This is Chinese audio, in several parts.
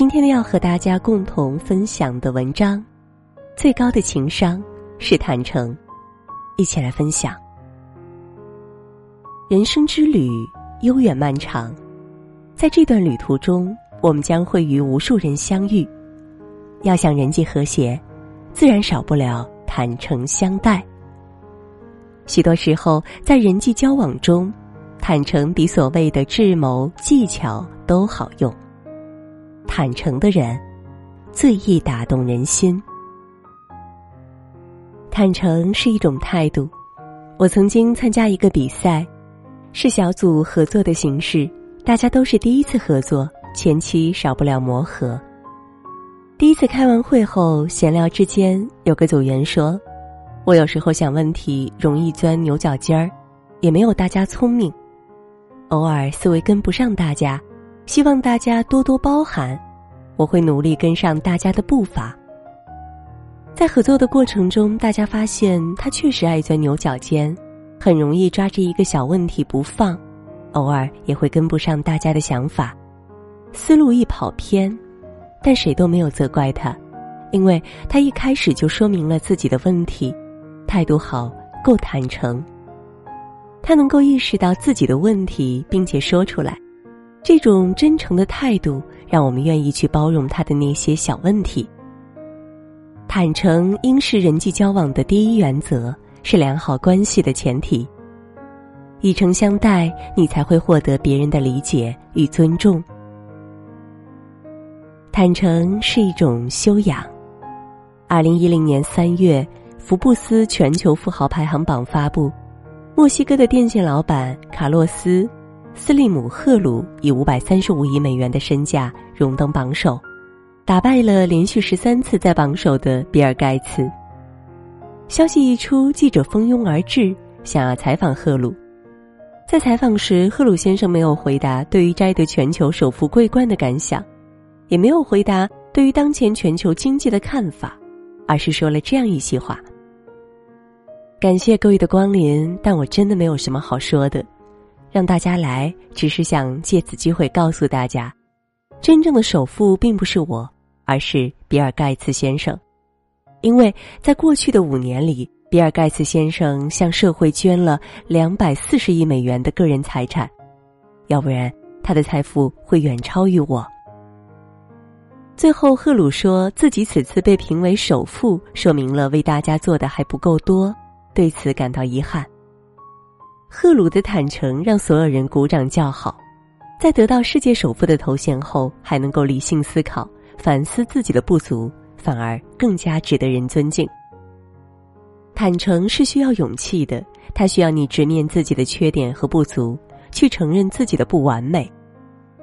今天呢，要和大家共同分享的文章，最高的情商是坦诚。一起来分享。人生之旅悠远漫长，在这段旅途中，我们将会与无数人相遇。要想人际和谐，自然少不了坦诚相待。许多时候，在人际交往中，坦诚比所谓的智谋技巧都好用。坦诚的人，最易打动人心。坦诚是一种态度。我曾经参加一个比赛，是小组合作的形式，大家都是第一次合作，前期少不了磨合。第一次开完会后，闲聊之间，有个组员说：“我有时候想问题容易钻牛角尖儿，也没有大家聪明，偶尔思维跟不上大家。”希望大家多多包涵，我会努力跟上大家的步伐。在合作的过程中，大家发现他确实爱钻牛角尖，很容易抓着一个小问题不放，偶尔也会跟不上大家的想法，思路一跑偏，但谁都没有责怪他，因为他一开始就说明了自己的问题，态度好，够坦诚。他能够意识到自己的问题，并且说出来。这种真诚的态度，让我们愿意去包容他的那些小问题。坦诚应是人际交往的第一原则，是良好关系的前提。以诚相待，你才会获得别人的理解与尊重。坦诚是一种修养。二零一零年三月，福布斯全球富豪排行榜发布，墨西哥的电信老板卡洛斯。斯利姆·赫鲁以五百三十五亿美元的身价荣登榜首，打败了连续十三次在榜首的比尔·盖茨。消息一出，记者蜂拥而至，想要采访赫鲁。在采访时，赫鲁先生没有回答对于摘得全球首富桂冠的感想，也没有回答对于当前全球经济的看法，而是说了这样一席话：“感谢各位的光临，但我真的没有什么好说的。”让大家来，只是想借此机会告诉大家，真正的首富并不是我，而是比尔盖茨先生。因为在过去的五年里，比尔盖茨先生向社会捐了两百四十亿美元的个人财产，要不然他的财富会远超于我。最后，赫鲁说自己此次被评为首富，说明了为大家做的还不够多，对此感到遗憾。赫鲁的坦诚让所有人鼓掌叫好，在得到世界首富的头衔后，还能够理性思考、反思自己的不足，反而更加值得人尊敬。坦诚是需要勇气的，他需要你直面自己的缺点和不足，去承认自己的不完美，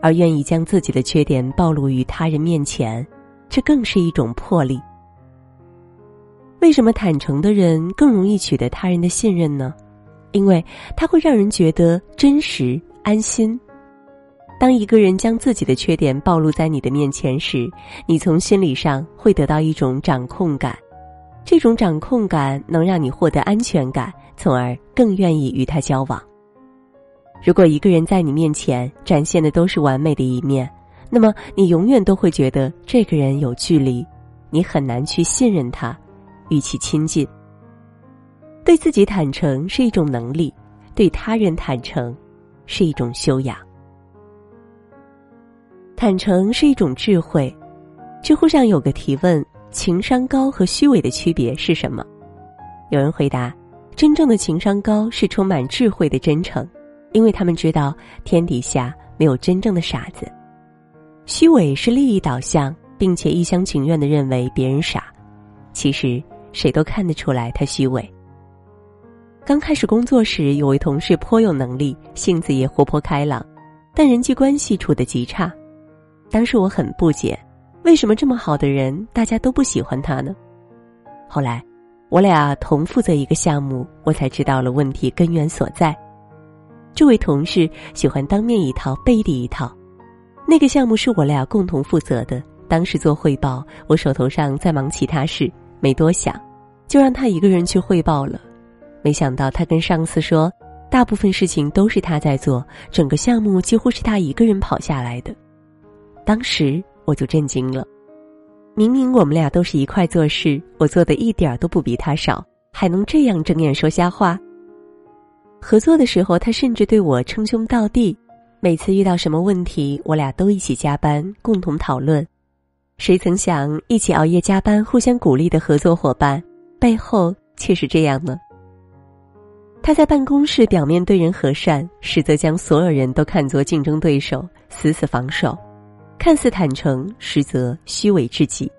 而愿意将自己的缺点暴露于他人面前，这更是一种魄力。为什么坦诚的人更容易取得他人的信任呢？因为它会让人觉得真实、安心。当一个人将自己的缺点暴露在你的面前时，你从心理上会得到一种掌控感，这种掌控感能让你获得安全感，从而更愿意与他交往。如果一个人在你面前展现的都是完美的一面，那么你永远都会觉得这个人有距离，你很难去信任他，与其亲近。对自己坦诚是一种能力，对他人坦诚是一种修养。坦诚是一种智慧。知乎上有个提问：情商高和虚伪的区别是什么？有人回答：真正的情商高是充满智慧的真诚，因为他们知道天底下没有真正的傻子。虚伪是利益导向，并且一厢情愿的认为别人傻，其实谁都看得出来他虚伪。刚开始工作时，有位同事颇有能力，性子也活泼开朗，但人际关系处得极差。当时我很不解，为什么这么好的人，大家都不喜欢他呢？后来，我俩同负责一个项目，我才知道了问题根源所在。这位同事喜欢当面一套，背地一套。那个项目是我俩共同负责的，当时做汇报，我手头上在忙其他事，没多想，就让他一个人去汇报了。没想到他跟上司说，大部分事情都是他在做，整个项目几乎是他一个人跑下来的。当时我就震惊了。明明我们俩都是一块做事，我做的一点都不比他少，还能这样睁眼说瞎话？合作的时候，他甚至对我称兄道弟。每次遇到什么问题，我俩都一起加班，共同讨论。谁曾想，一起熬夜加班、互相鼓励的合作伙伴，背后却是这样呢？他在办公室表面对人和善，实则将所有人都看作竞争对手，死死防守；看似坦诚，实则虚伪至极。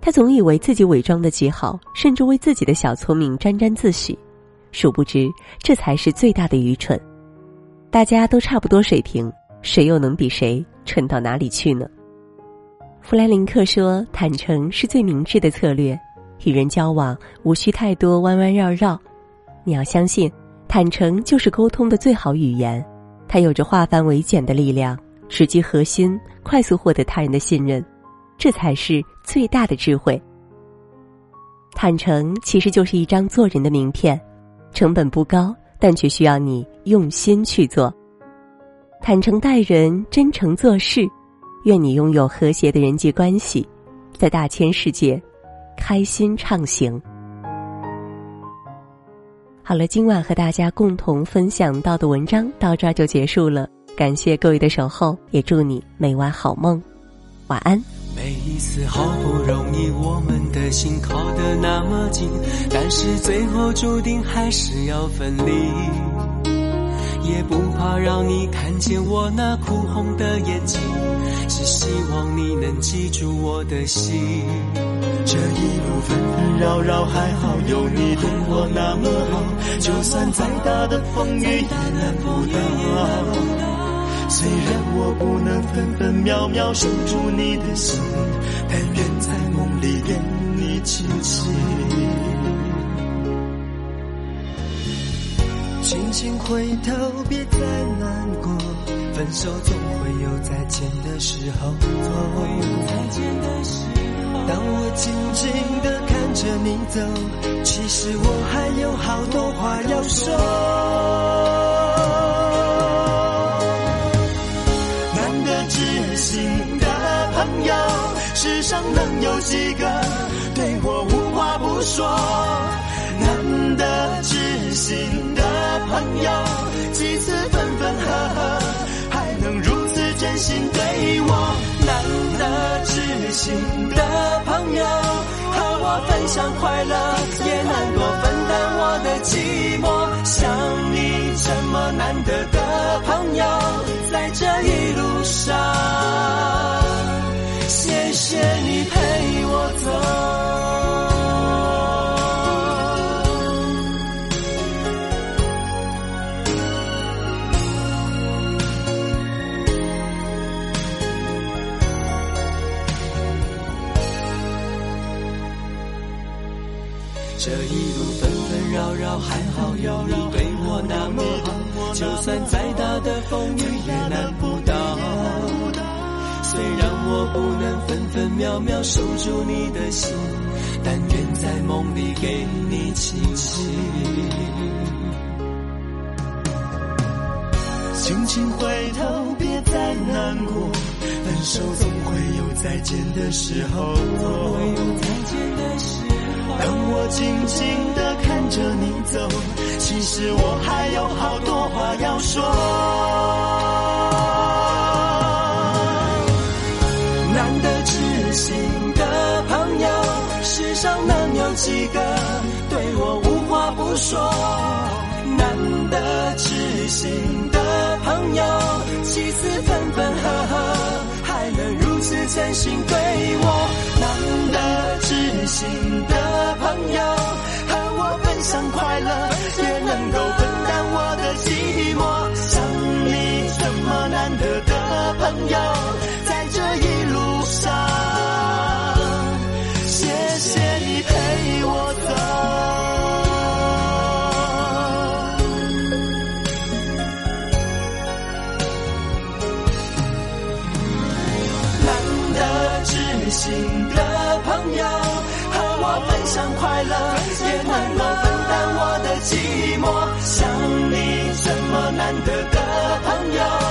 他总以为自己伪装的极好，甚至为自己的小聪明沾沾自喜，殊不知这才是最大的愚蠢。大家都差不多水平，谁又能比谁蠢到哪里去呢？弗兰林克说：“坦诚是最明智的策略，与人交往无需太多弯弯绕绕。你要相信，坦诚就是沟通的最好语言，它有着化繁为简的力量，直击核心，快速获得他人的信任，这才是最大的智慧。坦诚其实就是一张做人的名片，成本不高，但却需要你用心去做。坦诚待人，真诚做事。”愿你拥有和谐的人际关系，在大千世界开心畅行。好了，今晚和大家共同分享到的文章到这儿就结束了，感谢各位的守候，也祝你每晚好梦，晚安。每一次好不容易，我们的心靠得那么近，但是最后注定还是要分离。也不怕让你看见我那哭红的眼睛，只希望你能记住我的心。这一路纷纷扰扰，还好有你对我那么好，就算再大的风雨也难不倒。虽然我不能分分秒秒守住你的心，但愿在梦里跟你亲近。轻轻回头，别再难过。分手总会有再见的时候。当我静静地看着你走，其实我还有好多话要说。难得知心的朋友，世上能有几个对我无话不说？难得知心的。朋友几次分分合合，还能如此真心对我。难得知知心的朋友，和我分享快乐，也难过分担我的寂寞。像你这么难得的朋友，在这一路上，谢谢你陪我走。这一路纷纷扰扰，还好有你对我那么好。就算再大的风雨也难不倒。虽然我不能分分秒秒守住你的心，但愿在梦里给你亲亲。轻轻回头，别再难过。分手总会有再见的时候。静静地看着你走，其实我还有好多话要说。难得知心的朋友，世上能有几个对我无话不说？难得知心的朋友，几次分分合合，还能如此真心对我？的知心的。朋友和我分享快乐，也能够分担我的寂寞。像你这么难得的朋友，在这一路上，谢谢你陪我走。难得知心的朋友，和我分享快乐，也能够分担我的寂寞。想你，这么难得的朋友。